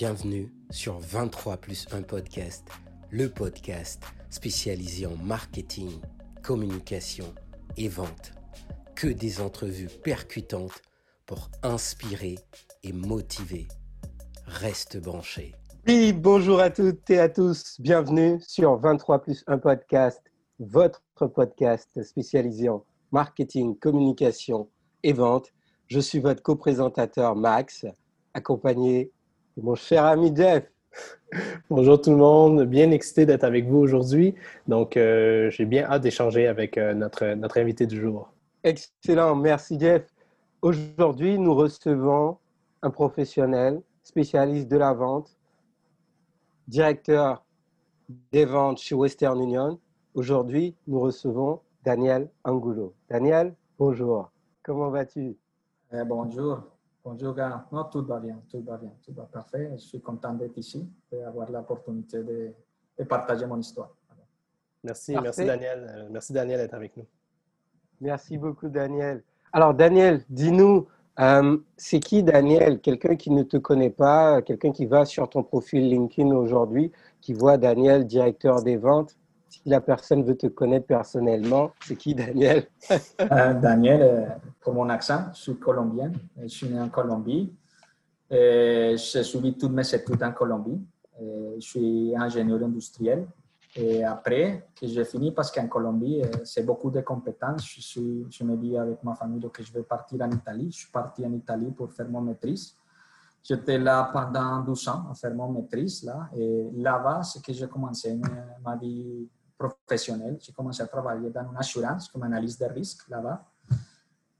Bienvenue sur 23 plus 1 podcast, le podcast spécialisé en marketing, communication et vente. Que des entrevues percutantes pour inspirer et motiver. Reste branché. Oui, bonjour à toutes et à tous. Bienvenue sur 23 plus 1 podcast, votre podcast spécialisé en marketing, communication et vente. Je suis votre co-présentateur Max, accompagné mon cher ami Jeff. Bonjour tout le monde, bien excité d'être avec vous aujourd'hui. Donc, euh, j'ai bien hâte d'échanger avec euh, notre, notre invité du jour. Excellent, merci Jeff. Aujourd'hui, nous recevons un professionnel, spécialiste de la vente, directeur des ventes chez Western Union. Aujourd'hui, nous recevons Daniel Angulo. Daniel, bonjour. Comment vas-tu? Eh, bonjour. Bonjour, gars. Non, tout va bien, tout va bien, tout va parfait. Je suis content d'être ici et d'avoir l'opportunité de, de, partager mon histoire. Merci, merci Daniel. Euh, merci Daniel d'être avec nous. Merci beaucoup, Daniel. Alors, Daniel, dis-nous, euh, c'est qui Daniel? Quelqu'un qui ne te connaît pas, quelqu'un qui va sur ton profil LinkedIn aujourd'hui, qui voit Daniel, directeur des ventes? Si la personne veut te connaître personnellement, c'est qui Daniel? Euh, Daniel, euh, pour mon accent, je suis colombien. Je suis né en Colombie. J'ai suivi toutes mes études en Colombie. Je suis ingénieur industriel. Et après j'ai fini, parce qu'en Colombie, euh, c'est beaucoup de compétences, je, suis, je me dis avec ma famille que je vais partir en Italie. Je suis parti en Italie pour faire mon maîtrise. J'étais là pendant 12 ans à faire mon maîtrise. Là, et là-bas, c'est que j'ai commencé ma vie professionnel. J'ai commencé à travailler dans une assurance comme analyse de risque là-bas.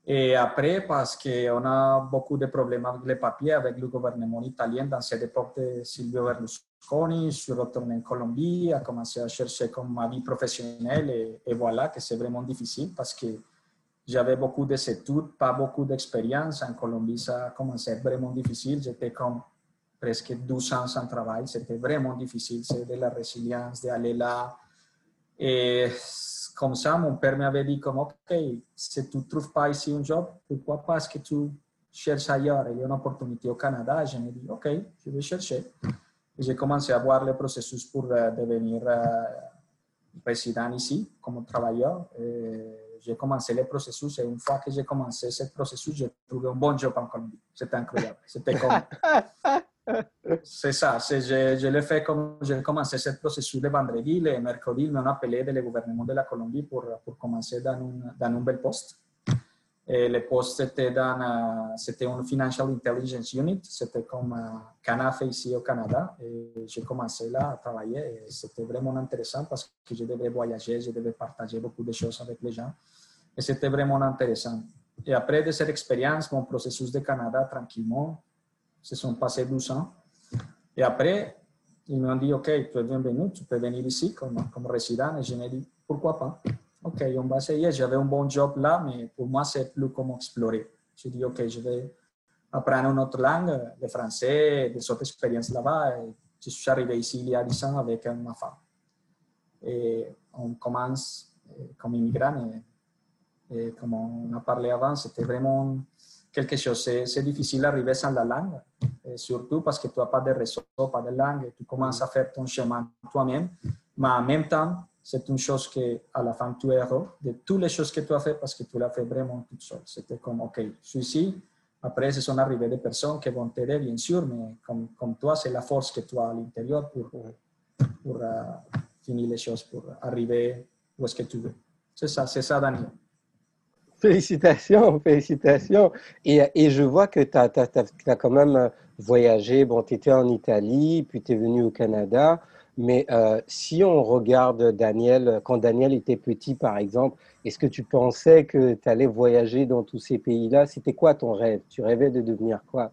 Et après, parce qu'on a beaucoup de problèmes avec les papiers, avec le gouvernement italien dans cette époque de Silvio Berlusconi, je suis retourné en Colombie, à commencer à chercher comme ma vie professionnelle et, et voilà que c'est vraiment difficile parce que j'avais beaucoup d'études, pas beaucoup d'expérience. En Colombie, ça a commencé vraiment difficile. J'étais comme presque 12 ans sans travail. C'était vraiment difficile. C'est de la résilience, d'aller là, et comme ça, mon père m'avait dit comme, OK, si tu ne trouves pas ici un job, pourquoi pas est-ce que tu cherches ailleurs Il y a une opportunité au Canada. Je me dis, OK, je vais chercher. J'ai commencé à voir le processus pour uh, devenir uh, résident ici comme travailleur. J'ai commencé le processus et une fois que j'ai commencé ce processus, j'ai trouvé un bon job en Colombie. C'était incroyable. C'était comme... C'est ça, je, je l'ai fait comme j'ai commencé ce processus de vendredi. Le mercredi, ils m'ont appelé du gouvernement de la Colombie pour, pour commencer dans un, dans un bel poste. Le poste était dans, c'était un Financial Intelligence Unit, c'était comme Canafe ici au Canada. Et j'ai commencé là à travailler et c'était vraiment intéressant parce que je devais voyager, je devais partager beaucoup de choses avec les gens. Et c'était vraiment intéressant. Et après de cette expérience, mon processus de Canada, tranquillement, se sont passés 12 ans. Et après, ils m'ont dit, OK, tu es bienvenu, tu peux venir ici comme, comme résident. Et je me dit, pourquoi pas? OK, on va essayer. J'avais un bon job là, mais pour moi, c'est plus comme explorer. Je dis, OK, je vais apprendre une autre langue, le français, des autres expériences là-bas. Je suis arrivé ici il y a 10 ans avec ma femme. Et on commence comme immigrant. Et, et comme on a parlé avant, c'était vraiment quelque chose. C'est difficile d'arriver sans la langue, et surtout parce que tu n'as pas de réseau, pas de langue, tu commences à faire ton chemin toi-même. Mais en même temps, c'est une chose que à la fin tu es de toutes les choses que tu as fait parce que tu l'as fait vraiment toute seule. C'était comme, OK, je suis ici. Après, ce sont arrivées des personnes qui vont t'aider, bien sûr, mais comme, comme toi, c'est la force que tu as à l'intérieur pour, pour uh, finir les choses, pour arriver où est-ce que tu veux. C'est ça, c'est ça, Daniel. Félicitations, félicitations. Et, et, je vois que tu as, as, quand même voyagé. Bon, tu étais en Italie, puis tu es venu au Canada. Mais euh, si on regarde Daniel, quand Daniel était petit, par exemple, est-ce que tu pensais que tu allais voyager dans tous ces pays-là? C'était quoi ton rêve? Tu rêvais de devenir quoi?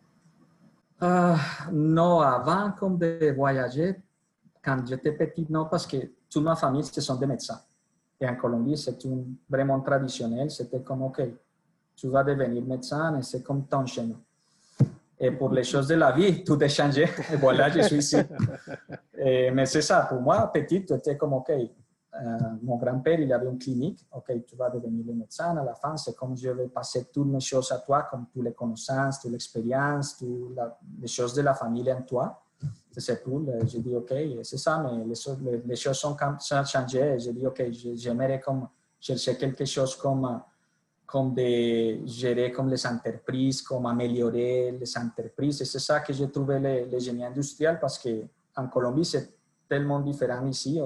Euh, Non, avant comme de voyager, quand j'étais petit, non, parce que toute ma famille, ce sont des médecins. Et en Colombie, c'est vraiment traditionnel. C'était comme, OK, tu vas devenir médecin et c'est comme ton chemin. Et pour les choses de la vie, tout est changé. Et voilà, je suis ici. Et, mais c'est ça, pour moi, petit, c'était comme, OK, euh, mon grand-père, il avait une clinique. OK, tu vas devenir médecin. À la fin, c'est comme je vais passer toutes mes choses à toi, comme toutes les connaissances, toute l'expérience, toutes les choses de la famille en toi. Ces poules. J'ai dit, OK, c'est ça, mais les, choses sont, changées. J'ai dit, OK, j'aimerais comme chercher quelque chose comme, comme de gérer comme les entreprises, comme améliorer les entreprises. Et c'est ça que j'ai trouvé le, le génie industriel parce qu'en Colombie, c'est tellement différent ici.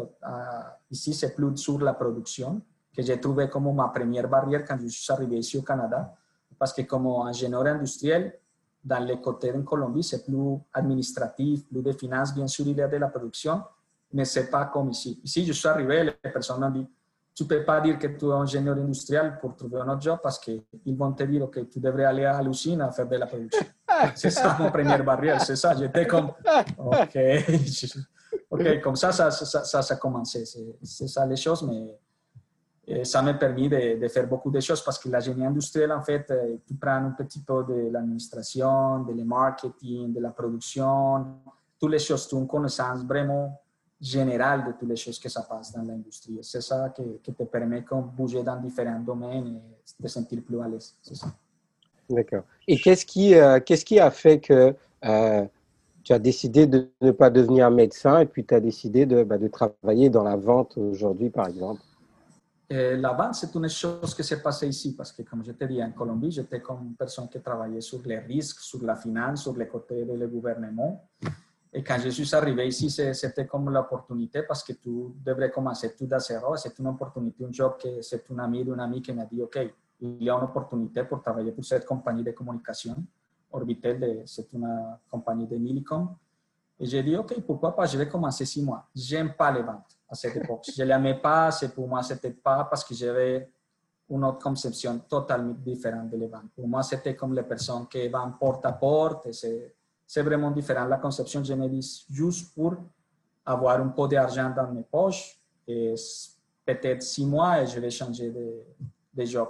ici, c'est plus sur la production que j'ai trouvé comme ma première barrière quand je suis arrivé ici au Canada. Parce que comme ingénieur industriel, dans côtés en Colombie, c'est plus administratif, plus de finances, bien sûr, il de la production, mais c'est pas comme ici. Ici, je suis arrivé, les personnes que tu es ingénieur industriel pour trouver un job parce qu'ils vont te dire, que tu devrais aller à l'usine à de la production. c'est ça mon première barrière, c'est ça. J'étais comme, OK. OK, comme ça, ça, ça, ça, ça a et ça m'a permis de, faire beaucoup de choses parce que la génie industrielle, en fait, euh, tu prends un petit peu de l'administration, de le marketing, de la production, toutes les choses, tu as une connaissance vraiment générale de toutes les choses que ça passe dans l'industrie. C'est ça qui, te permet de bouger dans différents domaines et de sentir plus à l'aise. D'accord. Et qu'est-ce qui, euh, qu'est-ce qui a fait que euh, tu as décidé de ne pas devenir médecin et puis tu as décidé de, bah, de travailler dans la vente aujourd'hui, par exemple? Eh, la vente, c'est une chose qui s'est passée ici, parce que comme je te dis, en Colombie, j'étais comme une personne qui travaillait sur les risques, sur la finance, sur les côtés du gouvernement. Et quand je suis arrivé ici, c'était comme l'opportunité parce que tu devrais commencer tout à zéro. C'est une opportunité, un job que c'est un ami d'un ami qui m'a dit, OK, il y a une opportunité pour travailler pour cette compagnie de communication. Orbitel, c'est une compagnie de Millicom. Et j'ai dit, OK, pourquoi pas, je vais commencer six mois. J'aime pas les ventes à cette époque. Je ne l'aimais pas, c'est pour moi, c'était pas parce que j'avais une autre conception totalement différente de ventes. Pour moi, c'était comme les personnes qui vont porte à porte. C'est vraiment différent. La conception, je me dis, juste pour avoir un peu d'argent dans mes poches, peut-être six mois, et je vais changer de, de job.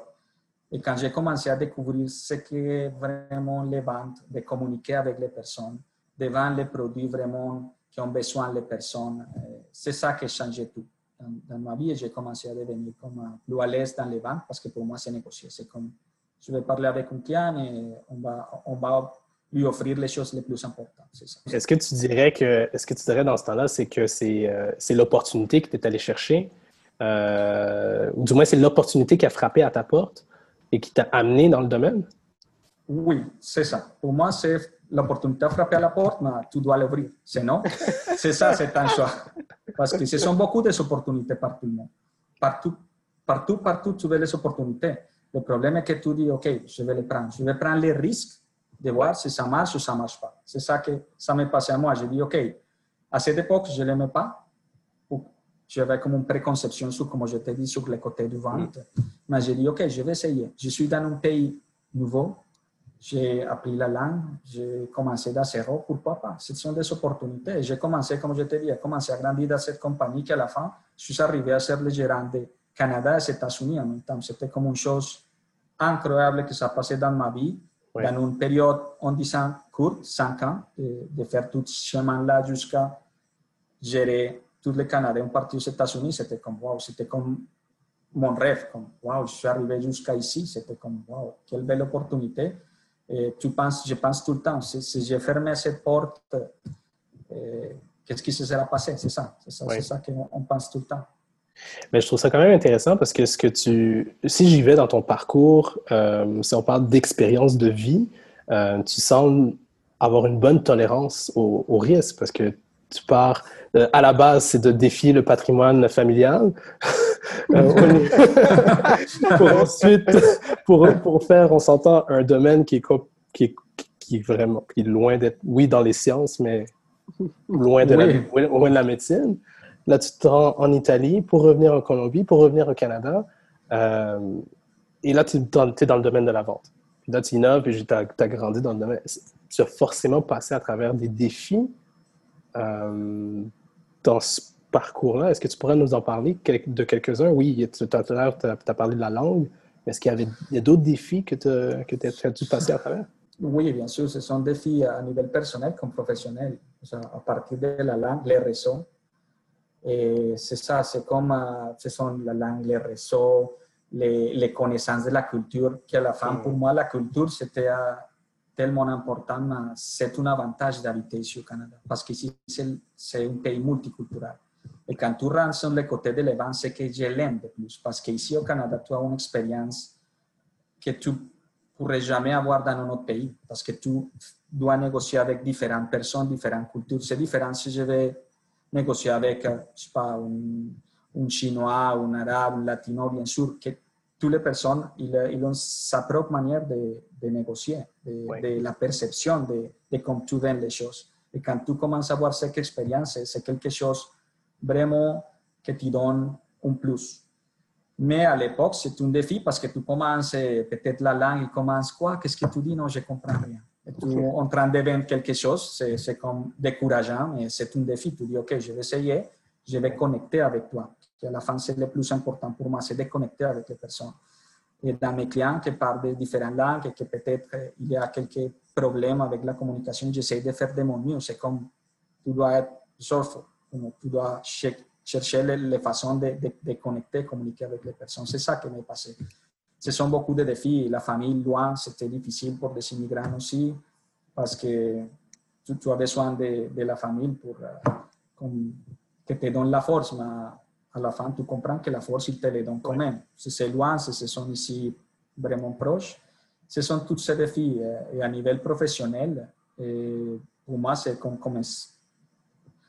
Et quand j'ai commencé à découvrir ce qu'est vraiment les ventes, de communiquer avec les personnes, de vendre les produits vraiment qui ont besoin les personnes. Euh, c'est ça qui a changé tout dans, ma vie et j'ai commencé à devenir comme plus à l'aise dans les ventes parce que pour moi, c'est négocier. C'est comme, je vais parler avec un client et on va, on va lui offrir les choses les plus importantes. Est-ce que tu dirais que, est-ce que tu dirais dans ce temps-là, c'est que c'est, euh, c'est l'opportunité que tu es allé chercher, euh, ou du moins c'est l'opportunité qui a frappé à ta porte et qui t'a amené dans le domaine? Oui, c'est ça. Pour moi, c'est l'opportunité de frapper à la porte, mais tu dois l'ouvrir. Sinon, c'est ça, c'est un choix. Parce que ce sont beaucoup d'opportunités partout. Partout, partout, partout, tu veux les opportunités. Le problème est que tu dis, OK, je vais les prendre. Je vais prendre les risques de voir si ça marche ou ça ne marche pas. C'est ça que ça m'est passé à moi. J'ai dit, OK, à cette époque, je ne l'aimais pas. J'avais comme une préconception sur, comme je t'ai dit, sur le côté du vente. Mais j'ai dit, OK, je vais essayer. Je suis dans un pays nouveau j'ai appris la langue, j'ai commencé de zéro, pourquoi pas Ce sont des opportunités. J'ai commencé, comme je te dis, à commencer à grandir dans cette compagnie qu'à la fin, je suis arrivé à ser le gérant de Canada et États-Unis en même temps. C'était comme une chose incroyable que ça passait dans ma vie, ouais. dans une période, en disant, courte, cinq ans, de, de faire tout ce chemin-là jusqu'à gérer tout le Canada, un parti aux États-Unis. C'était comme, wow, c'était comme mon rêve, comme, wow, je suis arrivé jusqu'à ici. C'était comme, wow, quelle belle opportunité. Et tu penses, je pense tout le temps, si, si j'ai fermé cette porte, euh, qu'est-ce qui se sera passé? C'est ça, c'est ça, oui. ça qu'on pense tout le temps. Mais je trouve ça quand même intéressant parce que ce que tu, si j'y vais dans ton parcours, euh, si on parle d'expérience de vie, euh, tu sembles avoir une bonne tolérance au, au risque parce que tu pars, euh, à la base, c'est de défier le patrimoine familial. Euh, pour ensuite, pour, pour faire, on s'entend, un domaine qui est, qui est, qui est vraiment qui est loin d'être, oui, dans les sciences, mais loin de, oui. la, loin de la médecine. Là, tu te rends en Italie pour revenir en Colombie, pour revenir au Canada. Euh, et là, tu es dans le domaine de la vente. Puis là, tu innoves et tu as, as, grandi dans le domaine. Tu as forcément passé à travers des défis euh, dans ce parcours-là. Est-ce que tu pourrais nous en parler de quelques-uns? Oui, tout à l'heure, tu as, parlé de la langue. Est-ce qu'il y avait d'autres défis que tu as dû passer à travers? Oui, bien sûr. Ce sont des défis à niveau personnel comme professionnel. à partir de la langue, les réseaux. Et c'est ça, c'est comme ce sont la langue, les réseaux, les, les, connaissances de la culture, qui à la fin, pour moi, la culture, c'était tellement important, mais c'est un avantage d'habiter ici au Canada parce qu'ici, c'est un pays multiculturel. Rentres sur le côté de l'Event, c'est que je l'aime de plus parce qu'ici au Canada, tu as une expérience que tu pourrais jamais avoir dans un autre pays parce que tu dois négocier avec différentes personnes, différentes cultures. C'est différent si je vais négocier avec, je sais pas, un, un Chinois, un Arabe, un Latino, bien sûr, que toutes les personnes, ils, ils ont sa propre manière de, de négocier, de, Oui. de la perception de, de comment tu vends les choses. Et quand tu commences à avoir cette expérience, c'est quelque chose vraiment que te donne un plus. Mais à l'époque, c'est un défi parce que tu commences, peut-être la langue, il commence quoi Qu'est-ce que tu dis? Non, je comprends rien. Et tu es en train de vendre quelque chose, c'est comme décourageant, mais c'est un défi. Tu dis, OK, je vais essayer, je vais connecter avec toi. Et à la fin, c'est le plus important pour moi, c'est de connecter avec les personnes. Et dans mes clients qui parlent de différentes langues et que peut-être euh, il y a quelques problèmes avec la communication, j'essaie de faire de mon mieux. C'est comme tu dois être surfer, tu dois ch- chercher les, les façons de, de, de connecter, communiquer avec les personnes. C'est ça qui m'est passé. Ce sont beaucoup de défis. La famille loin, c'était difficile pour des immigrants aussi, parce que tu, tu as besoin de, de la famille pour euh, comme, que te donne la force, mais à la fin, tu comprends que la force, il te la donne quand même. Si c'est loin, si ce sont ici vraiment proches, ce sont tous ces défis. Et à niveau professionnel, et pour moi, c'est comme, comme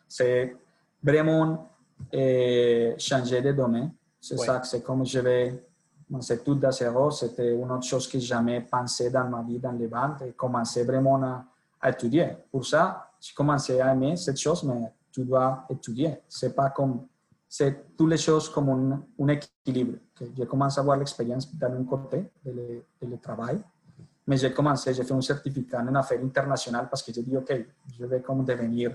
c'est vraiment euh, changer de domaine. C'est Ouais. ça, c'est comme je vais, c'est tout de zéro. C'était une autre chose que jamais pensé dans ma vie, dans les ventes, et commencer vraiment à, à étudier. Pour ça, j'ai commencé à aimer cette chose, mais tu dois étudier. C'est pas comme, c'est toutes les choses comme un, un équilibre. Que je commence à avoir l'expérience dans un côté de le, de le travail, mais j'ai commencé, j'ai fait un certificat en affaires internationales parce que j'ai dit, OK, je vais comme devenir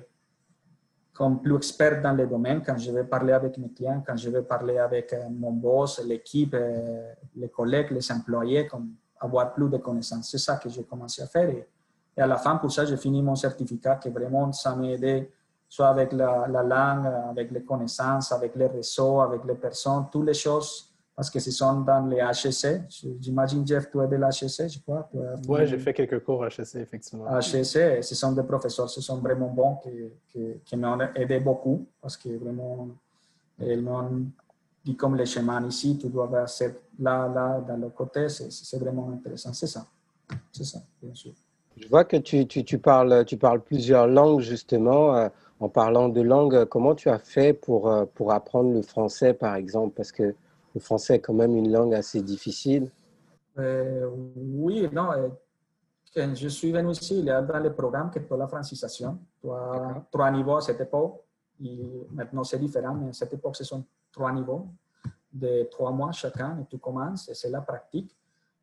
comme plus expert dans le domaine quand je vais parler avec mes clients, quand je vais parler avec euh, mon boss, l'équipe, euh, les collègues, les employés, comme avoir plus de connaissances. C'est ça que j'ai commencé à faire. Et, à la fin, pour ça, j'ai fini mon certificat que vraiment ça m'a aidé, soit avec la langue, avec les connaissances, avec les réseaux, avec les personnes, toutes les choses, parce que ce sont dans les HEC. J'imagine, Jeff, tu es de l'HEC, je crois. Ouais, j'ai fait quelques cours HEC, effectivement. HEC, ce sont des professeurs, ce sont vraiment bons qui, qui, qui m'ont aidé beaucoup parce que vraiment, ils m'ont dit comme les chemins ici, tu dois avoir cette là, là, dans le côté, c'est c'est vraiment intéressant. C'est ça. C'est ça, bien sûr. Je vois que tu, tu, tu parles, tu parles plusieurs langues, justement. Euh, en parlant de langue, comment tu as fait pour, euh, pour apprendre le français, par exemple? Parce que le français est quand même une langue assez difficile. Euh, oui, non. euh, quand je suis venu ici, il y a dans le programme que as la francisation. Trois niveaux à cette époque. Et maintenant, c'est différent, mais à cette époque, ce sont trois niveaux de trois mois chacun et tu commences et c'est la pratique.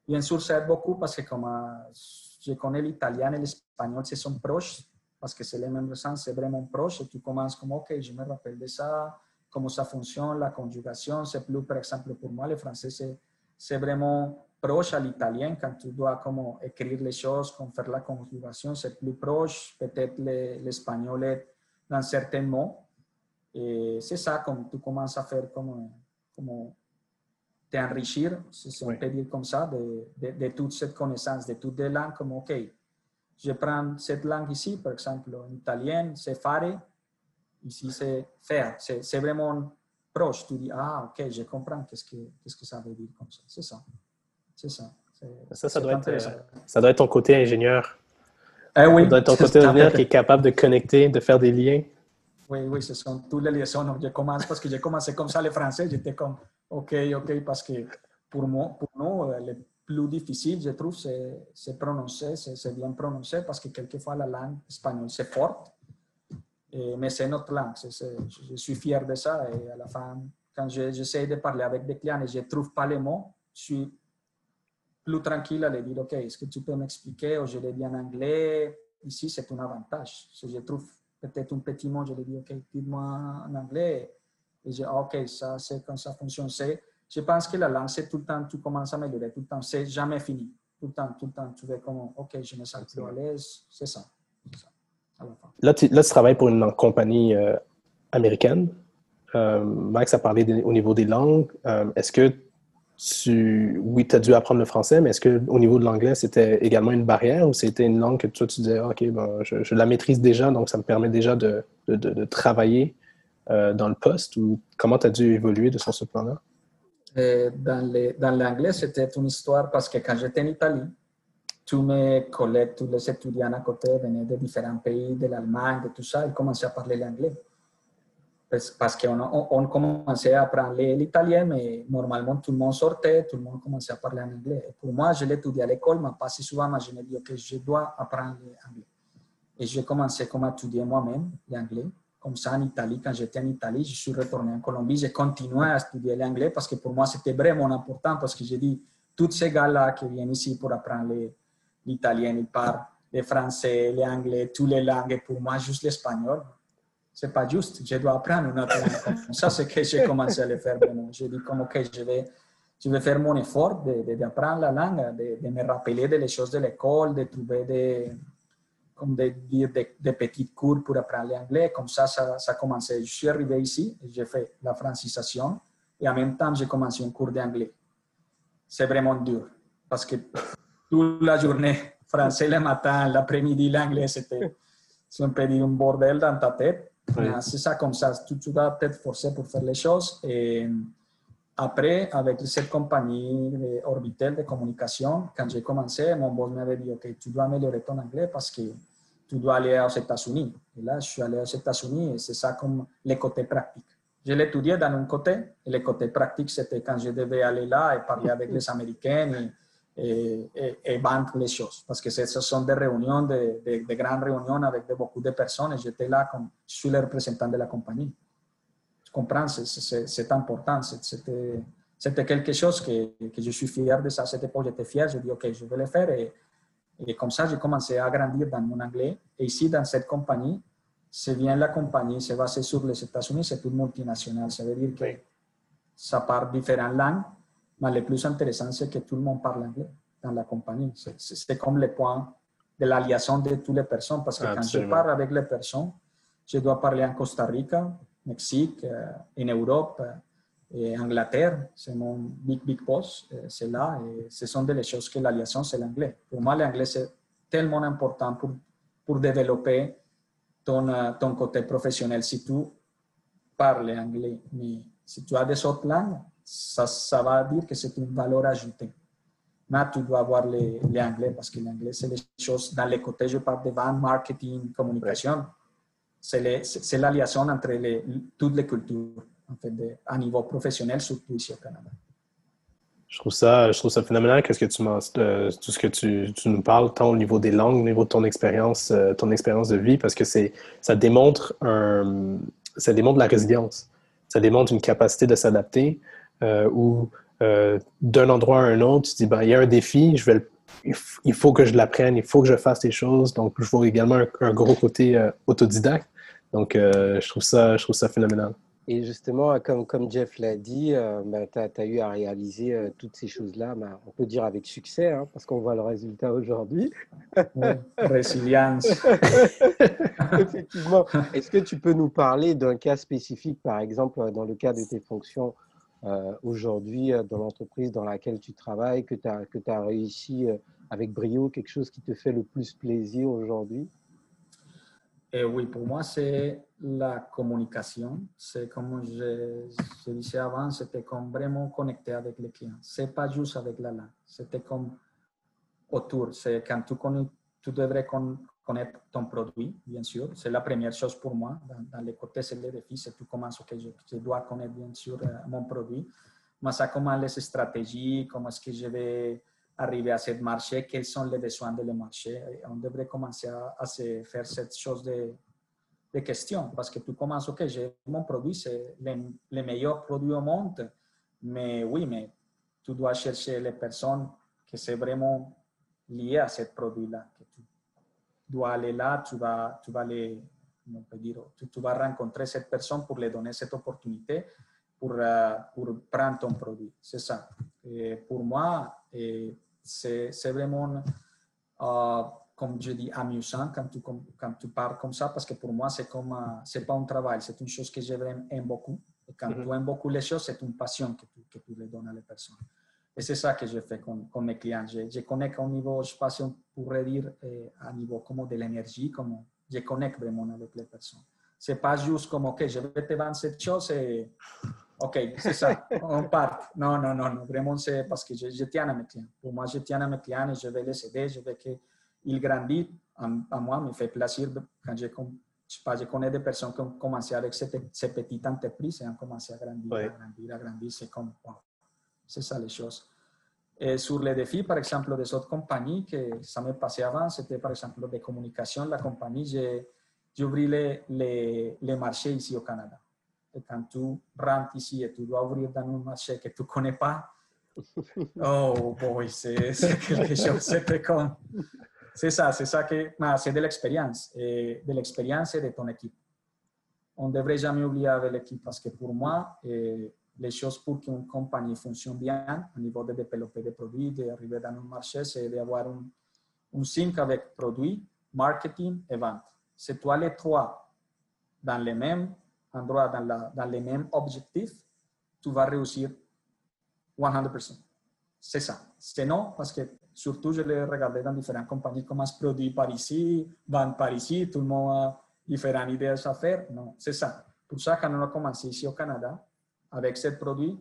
Bien sûr, ça aide beaucoup parce que comme euh, je connais l'italien et l'espagnol, ce sont proches parce que c'est le même sens, c'est vraiment proche et tu commences comme, OK, je me rappelle de ça, comment ça fonctionne, la conjugation, c'est plus, par exemple, pour moi, le français, c'est c'est vraiment proche à l'italien quand tu dois comment écrire les choses, comme faire la conjugation, c'est plus proche. Peut-être le- l'espagnol est dans certains mots. Et c'est ça, comme tu commences à faire comme, comme t'enrichir, si on Oui. peut dire comme ça, de, de, de toute cette connaissance, de toutes les langues, comme OK, je prends cette langue ici, par exemple, en italien, c'est fare, ici c'est faire, c'est c'est vraiment proche, tu dis, ah, ok, je comprends qu'est-ce que, qu'est-ce que ça veut dire comme ça. C'est ça. C'est ça. Ça, ça doit, être, euh, ça doit être ton côté ingénieur. Eh oui, Ça doit être ton côté ingénieur qui est capable de connecter, de faire des liens. Oui, oui, ce sont toutes les liaisons. Je commence parce que j'ai commencé comme ça le français. J'étais comme, OK, OK, parce que pour, moi, pour nous, euh, le plus difficile, je trouve, c'est c'est prononcer, c'est c'est bien prononcer parce que quelquefois la langue espagnole, c'est forte, et- mais c'est notre langue. je suis fier de ça et à la fin, quand je- j'essaie de parler avec des clients et je ne trouve pas les mots, je suis plus tranquille à leur dire, OK, est-ce que tu peux m'expliquer ou je le dis en anglais Ici, c'est un avantage. Si je trouve peut-être un petit mot, je lui dis, OK, dis-moi en anglais. Et je dis, ah, OK, ça, c'est comme ça fonctionne. Je pense que la langue, c'est tout le temps, tu commences à améliorer, tout le temps, c'est jamais fini. Tout le temps, tout le temps, tu veux comme, OK, je me sens plus à l'aise. C'est ça. C'est ça. Là, tu, travailles pour une compagnie euh, américaine. Euh, Max a parlé au niveau des langues. Euh, Est-ce que oui, tu as dû apprendre le français, mais est-ce qu'au niveau de l'anglais, c'était également une barrière ou c'était une langue que toi, tu disais, OK, ben, je, la maîtrise déjà, donc ça me permet déjà de, de, travailler dans le poste ou comment tu as dû évoluer de ce plan-là? Dans l'anglais, c'était une histoire parce que quand j'étais en Italie, tous mes collègues, tous les étudiants à côté venaient de différents pays, de l'Allemagne, de tout ça, ils commençaient à parler l'anglais. Parce qu'on on, commençait à apprendre l'italien, mais normalement tout le monde sortait, tout le monde commençait à parler en anglais. Et pour moi, je étudié à l'école, mais pas si souvent, mais je me dis que je dois apprendre l'anglais. Et j'ai commencé comme à étudier moi-même l'anglais. Comme ça, en Italie, quand j'étais en Italie, je suis retourné en Colombie, j'ai continué à étudier l'anglais parce que pour moi, c'était vraiment important parce que j'ai dit, tous ces gars-là qui viennent ici pour apprendre l'italien, ils parlent le français, l'anglais, toutes les langues. Et pour moi, juste l'espagnol, c'est pas juste, je dois apprendre une autre langue. Ça, c'est que j'ai commencé à le faire. J'ai dit, comme, OK, je vais, je vais faire mon effort d'apprendre la langue, de, me rappeler des choses de l'école, de trouver des, comme de dire, des, petits cours pour apprendre l'anglais. Comme ça, ça, ça, a commencé. Je suis arrivé ici, j'ai fait la francisation et en même temps, j'ai commencé un cours d'anglais. C'est vraiment dur parce que toute la journée, français le matin, l'après-midi, l'anglais, c'était, dire, un bordel dans ta tête. C'est ça comme ça. Tu, tu dois être forcé pour faire les choses. Et après, avec cette compagnie Orbitel de communication, quand j'ai commencé, mon boss m'avait dit, OK, tu dois améliorer ton anglais parce que tu dois aller aux États-Unis. Et là, je suis allé aux États-Unis et c'est ça comme les côtés pratiques. Je l'étudiais dans un côté et le côté pratique, c'était quand je devais aller là et parler avec les Américains et, et, vendre les choses. Parce que ce sont des réunions, de, de, grandes réunions avec beaucoup de personnes. J'étais là comme je suis le représentant de la compagnie. Comprends? C'est important. C'était quelque chose que, que, je suis fier de ça. Cette époque, j'étais fier. Je dis, OK, je vais le faire. Et, et comme ça, j'ai commencé à grandir dans mon anglais. Et ici, dans cette compagnie, c'est bien la compagnie, c'est basé sur les États-Unis, c'est une multinationale. Ça veut dire que ça parle différentes langues mais le plus intéressant, c'est que tout le monde parle anglais dans la compagnie. C'est comme le point de la liaison de toutes les personnes, parce que quand je parle avec les personnes, je dois parler en Costa Rica, Mexique, euh, en Europe, euh, et Angleterre, c'est mon big, big boss, euh, c'est là, et ce sont des choses que la liaison, c'est l'anglais. Pour moi, l'anglais, c'est tellement important pour, pour développer ton, ton côté professionnel. Si tu parles anglais, mais si tu as des autres langues, ça, ça va dire que c'est une valeur ajoutée. Mais tu dois avoir l'anglais parce que l'anglais, c'est les choses, dans les côtés, je parle de vente, marketing, communication. C'est la liaison entre les, toutes les cultures, en fait, de, à niveau professionnel, surtout ici au Canada. Je trouve ça, je trouve ça phénoménal qu'est-ce que tu euh, tout ce que tu, tu, nous parles, tant au niveau des langues, au niveau de ton expérience, euh, ton expérience de vie, parce que c'est, ça démontre un, ça démontre la résilience. Ça démontre une capacité de s'adapter, euh, où euh, d'un endroit à un autre, tu dis, ben, il y a un défi, je vais il faut que je l'apprenne, il faut que je fasse les choses. Donc, je vois également un, gros côté euh, autodidacte. Donc, je, trouve ça, je trouve ça phénoménal. Et justement, comme, comme Jeff l'a dit, ben, tu as, eu à réaliser toutes ces choses-là, ben, on peut dire avec succès, hein, parce qu'on voit le résultat aujourd'hui. résilience. Effectivement. Est-ce que tu peux nous parler d'un cas spécifique, par exemple, dans le cas de tes fonctions euh, aujourd'hui euh, dans l'entreprise dans laquelle tu travailles, que tu as, as réussi euh, avec brio, quelque chose qui te fait le plus plaisir aujourd'hui? Oui, pour moi, c'est la communication. C'est comme je, disais avant, c'était comme vraiment connecter avec les clients. C'est pas juste avec la langue, c'était comme autour. C'est quand tu, tu devrais connaître ton produit, bien sûr. C'est la première chose pour moi. Dans, dans les côtés, c'est le défi, c'est tout comment que je, dois connaître, bien sûr, euh, mon produit. Mais ça, comment les stratégies, comment est-ce que je vais arriver à ce marché, quels sont les besoins de le marché. on devrait commencer à, se faire cette chose de, de questions, parce que tu commences, OK, j'ai mon produit, c'est le, le meilleur produit au monde, mais oui, mais tu dois chercher les personnes qui sont vraiment liées à ce produit-là, que dois aller là, tu vas, tu vas les, dire, tu, tu, vas rencontrer cette personne pour lui donner cette opportunité pour, uh, pour prendre ton produit. C'est ça. Et pour moi, c'est vraiment, uh, comme je dis, amusant quand tu, quand tu parles comme ça, parce que pour moi, c'est comme, uh, c'est pas un travail, c'est une chose que j'aime beaucoup. Et quand mm -hmm. tu aimes beaucoup les choses, c'est une passion que tu, que tu les donnes à les personnes. Et c'est ça que je fais con mes clients. Je, je, connecte au niveau, je si on pourrait dire, eh, à niveau comme de l'énergie, comme je connecte vraiment avec les personnes. C'est pas juste comme, OK, je vais te vendre cette chose et OK, c'est ça, on part. Non, non, non, non. Vraiment, c'est parce que je, je, tiens à mes clients. Pour moi, je tiens à mes clients et je vais les aider, je veux qu'ils grandissent. À, moi, me fait plaisir quand je, je, sais pas, je connais des personnes qui ont commencé avec ces, ces petites entreprises et ont commencé à grandir, à grandir, à grandir. C'est comme, wow. C'est ça les choses. Et sur les défis, par exemple, des autres compagnies, que ça m'est passé avant, c'était par exemple des communications. La compagnie, j'ai ouvert les, les, les marchés ici au Canada. Et quand tu rentres ici et tu dois ouvrir dans un marché que tu ne connais pas, oh boy, c'est quelque chose, c'était comme... C'est ça, c'est ça que... C'est de l'expérience, et de l'expérience et de ton équipe. On ne devrait jamais oublier avec l'équipe parce que pour moi, et les choses pour qu'une compagnie fonctionne bien au niveau de développer des produits, d'arriver dans un marché, c'est d'avoir un, un sync avec produit, marketing et vente. C'est toi les trois dans les mêmes endroits, dans, la, dans les mêmes objectifs, tu vas réussir 100%. C'est ça. Sinon, parce que surtout je l'ai regardé dans différentes compagnies, comment se produit par ici, vendre par ici, tout le monde a différentes idées à faire. Non, c'est ça. Pour ça, quand on a commencé ici au Canada, avec ce produit,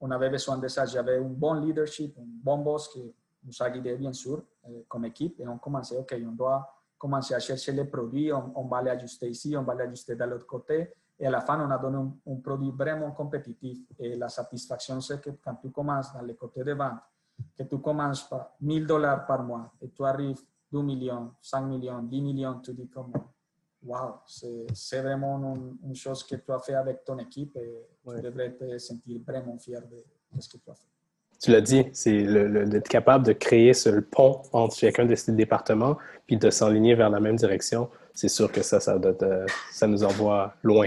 on avait besoin de ça. J'avais un bon leadership, un bon boss qui nous a guidés, bien sûr, euh, comme équipe. Et on commençait, OK, on doit commencer à chercher les produits, on, va les ajuster ici, on va les ajuster de l'autre côté. Et à la fin, on a donné un, produit vraiment compétitif. Et la satisfaction, c'est que quand tu commences dans le côté de vente, que tu commences par 1000 dollars par mois et tu arrives 2 millions, 5 millions, 10 millions, tu dis comme, wow, c'est vraiment une, chose que tu as fait avec ton équipe ouais. tu devrais te sentir vraiment fier de, de ce que tu as fait. Tu l'as dit, c'est d'être capable de créer ce pont entre chacun de ces départements puis de s'enligner vers la même direction. C'est sûr que ça, ça, doit, ça nous envoie loin.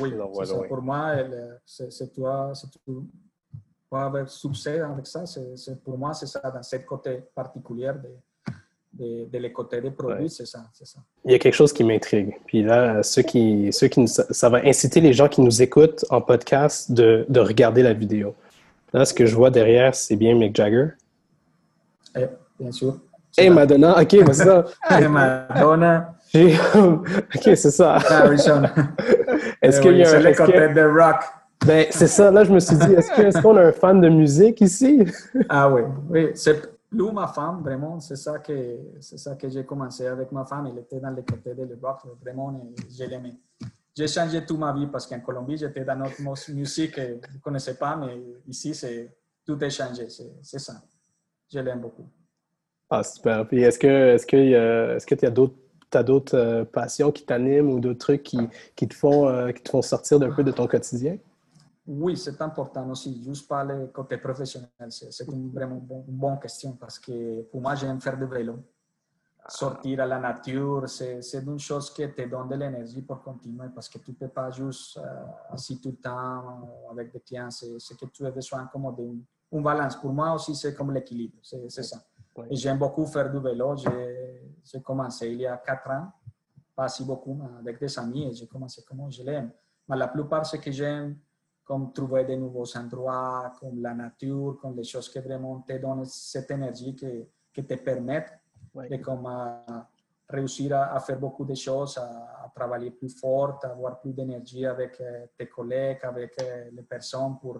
Oui, envoie loin. pour moi, c'est toi, c'est tout. Pour avoir succès avec ça, c'est pour moi, c'est ça, dans ce côté particulier de, de, de côtés des produits, ouais. c'est ça, ça, Il y a quelque chose qui m'intrigue. Puis là, ceux qui, ceux qui, ça va inciter les gens qui nous écoutent en podcast de, de regarder la vidéo. Là, ce que je vois derrière, c'est bien Mick Jagger. Eh, bien sûr. Hey, Madonna, ok, c'est ça. Et Madonna. ok, c'est ça. est-ce qu'il y a C'est côté que... de rock. Ben, c'est ça. Là, je me suis dit, est-ce qu'on est a un fan de musique ici? ah oui, oui. Plus ma femme, vraiment, c'est ça que, c'est ça que j'ai commencé avec ma femme. Elle était dans le côté de le rock, vraiment, je l'aimais. J'ai changé toute ma vie parce qu'en Colombie, j'étais dans notre musique que je ne connaissais pas, mais ici, c'est, tout est changé. C'est, ça. Je l'aime beaucoup. Ah, super. Puis est-ce que, tu as d'autres tu as d'autres euh, passions qui t'animent ou d'autres trucs qui, qui, te font, euh, qui te font sortir d'un peu de ton quotidien? Oui, c'est important aussi. Juste par le côté professionnel, c'est une vraiment bon, une bonne question parce que pour moi, j'aime faire du vélo. Sortir à la nature, c'est une chose qui te donne de l'énergie pour continuer parce que tu ne peux pas juste euh, assis tout le temps avec des clients. C'est que tu as besoin comme d'une balance. Pour moi aussi, c'est comme l'équilibre. C'est ça. Et j'aime beaucoup faire du vélo. J'ai commencé il y a quatre ans, pas si beaucoup, avec des amis et j'ai commencé comme je l'aime. Mais la plupart, ce que j'aime, comme trouver de nouveaux endroits, comme la nature, comme les choses qui vraiment te donnent cette énergie que, que te permettent ouais. de comme, réussir à, à, faire beaucoup de choses, à, à travailler plus fort, à avoir plus d'énergie avec uh, tes collègues, avec uh, les personnes pour,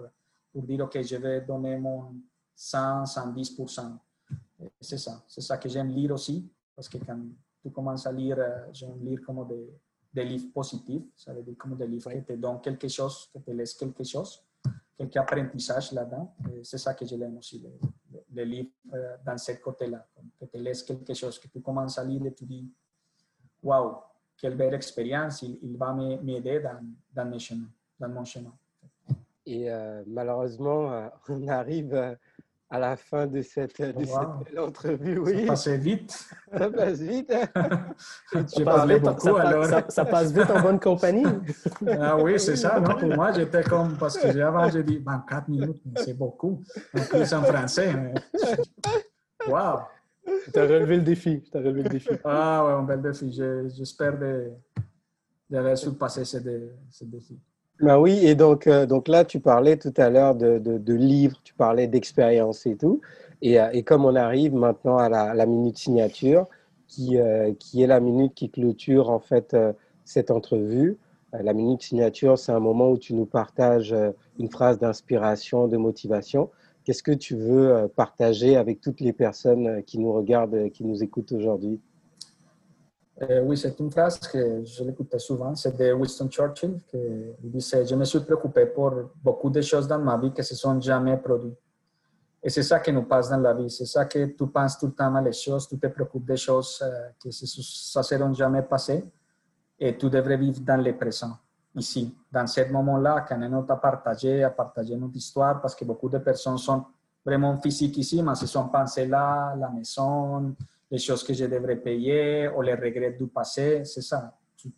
pour dire, OK, je vais donner mon 100, 110%. C'est ça, c'est ça que j'aime lire aussi, parce que quand tu commences à lire, j'aime lire comme des, des livres positifs, ça veut dire comme des livres qui te donnent quelque chose, qui te laissent quelque chose, quelques apprentissages là-dedans. C'est ça que je l'aime aussi, les, les, livres euh, dans ce côté-là, que te laissent quelque chose, que tu commences à lire et tu dis, waouh, quelle belle expérience, il, il va m'aider dans, dans, mes chemins, dans mon chemin. Et euh, malheureusement, euh, on arrive à la fin de cette, de wow. cette entrevue. Oui. Ça passe vite. Ça passe vite. Hein? ça, passe vite beaucoup, ça, alors. Ça, ça, passe vite en bonne compagnie. ah oui, c'est ça. Non? Pour moi, j'étais comme, parce que avant, j'ai dit 24 minutes, c'est beaucoup. En plus en français. Wow. Tu as relevé le défi. Tu as relevé le défi. Ah ouais, un bel défi. J'espère de, d'avoir surpassé ce, ce défi. Ben oui, et donc, euh, donc là, tu parlais tout à l'heure de, de, livres, tu parlais d'expérience et tout. Et, euh, et, comme on arrive maintenant à la, la minute signature, qui, euh, qui est la minute qui clôture en fait cette entrevue, la minute signature, c'est un moment où tu nous partages une phrase d'inspiration, de motivation. Qu'est-ce que tu veux partager avec toutes les personnes qui nous regardent, qui nous écoutent aujourd'hui? Euh, oui, c'est une phrase que je l'écoutais souvent, c'est de Winston Churchill, qui disait Je me suis préoccupé pour beaucoup de choses dans ma vie qui ne se sont jamais produites. Et c'est ça qui nous passe dans la vie, c'est ça que tu penses tout le temps à les choses, tu te préoccupes des choses euh, qui ne se seront jamais passées. Et tu devrais vivre dans le présent, ici, dans ce moment-là, quand on t'a partagé, à partager notre histoire, parce que beaucoup de personnes sont vraiment physiques ici, mais se sont pensées là, la maison, les choses que je devrais payer ou les regrets du passé, c'est ça. Tu,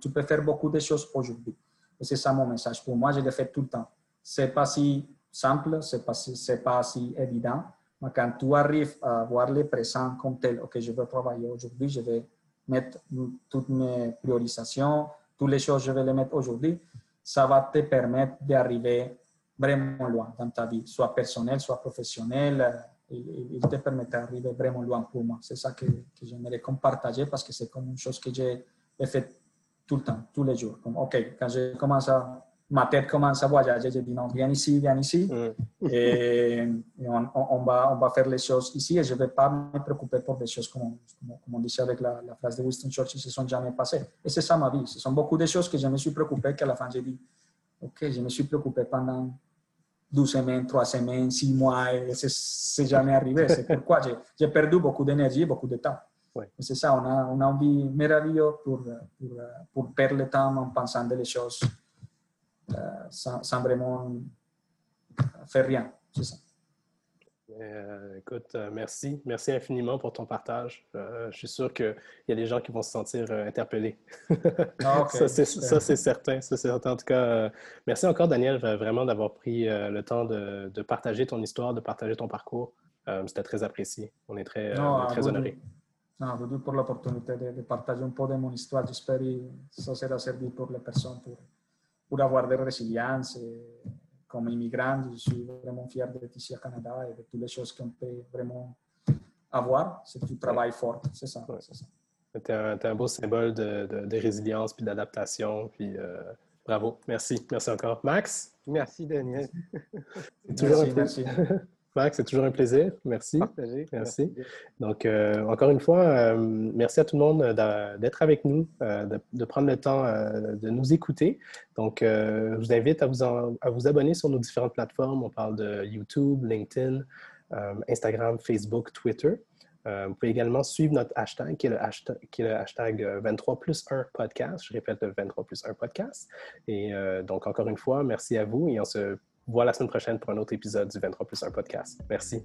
tu, peux faire beaucoup de choses aujourd'hui. Et c'est ça mon message. Pour moi, je le fais tout le temps. C'est pas si simple, c'est pas c'est pas si évident. Mais quand tu arrives à voir le présent comme tel, ok, je veux travailler aujourd'hui, je vais mettre toutes mes priorisations, toutes les choses, je vais les mettre aujourd'hui, ça va te permettre d'arriver vraiment loin dans ta vie, soit personnelle, soit professionnelle, il, te permet d'arriver vraiment loin pour moi. C'est ça que, que j'aimerais partager parce que c'est comme une chose que j'ai fait tout le temps, tous les jours. Comme, OK, quand je commence à, ma tête commence à voyager, je dis non, viens ici, viens ici. Mm. Et, on, on, va, on va faire les choses ici et je ne vais pas me préoccuper pour des choses comme, comme, on disait avec la, la, phrase de Winston Churchill, qui se sont jamais passées. Et c'est ça ma vie. Ce sont beaucoup de choses que je me suis préoccupé qu'à la fin j'ai dit, OK, je me suis préoccupé pendant 12 semaines, 3 semaines, 6 mois, et c'est jamais arrivé. C'est pourquoi j'ai perdu beaucoup d'énergie et beaucoup de temps. Ouais. C'est ça, on a, on a envie merveilleux pour, pour, pour, perdre le temps en pensant des choses euh, sans, sans, vraiment faire rien. C'est ça. Euh, écoute, euh, merci. Merci infiniment pour ton partage. Euh, je suis sûr qu'il y a des gens qui vont se sentir interpellés. Ah, ça, c'est certain. Ça, certain. En tout cas, merci encore, Daniel, vraiment d'avoir pris le temps de, de, partager ton histoire, de partager ton parcours. C'était très apprécié. On est très, très honorés. Non, vous pour l'opportunité de, de, partager un peu de mon histoire. J'espère que ça sera servi pour les personnes pour, pour avoir de résilience. Et comme immigrant, je suis vraiment fier d'être ici au Canada et de toutes les choses qu'on peut vraiment avoir. C'est du travail fort, c'est ça. Ouais. ça. Tu es, un beau symbole de, de, de résilience puis d'adaptation. Puis euh, bravo. Merci. Merci encore. Max? Merci, Daniel. toujours merci, un merci. Max, c'est toujours un plaisir. Merci. Merci. Donc, euh, encore une fois, euh, merci à tout le monde d'être avec nous, euh, de, prendre le temps de nous écouter. Donc, je vous invite à vous, à vous abonner sur nos différentes plateformes. On parle de YouTube, LinkedIn, Instagram, Facebook, Twitter. vous pouvez également suivre notre hashtag qui est le hashtag, qui est le hashtag 23 plus 1 podcast. Je répète, le 23 plus 1 podcast. Et donc, encore une fois, merci à vous et on se voit la semaine prochaine pour un autre épisode du 23 plus 1 podcast. Merci.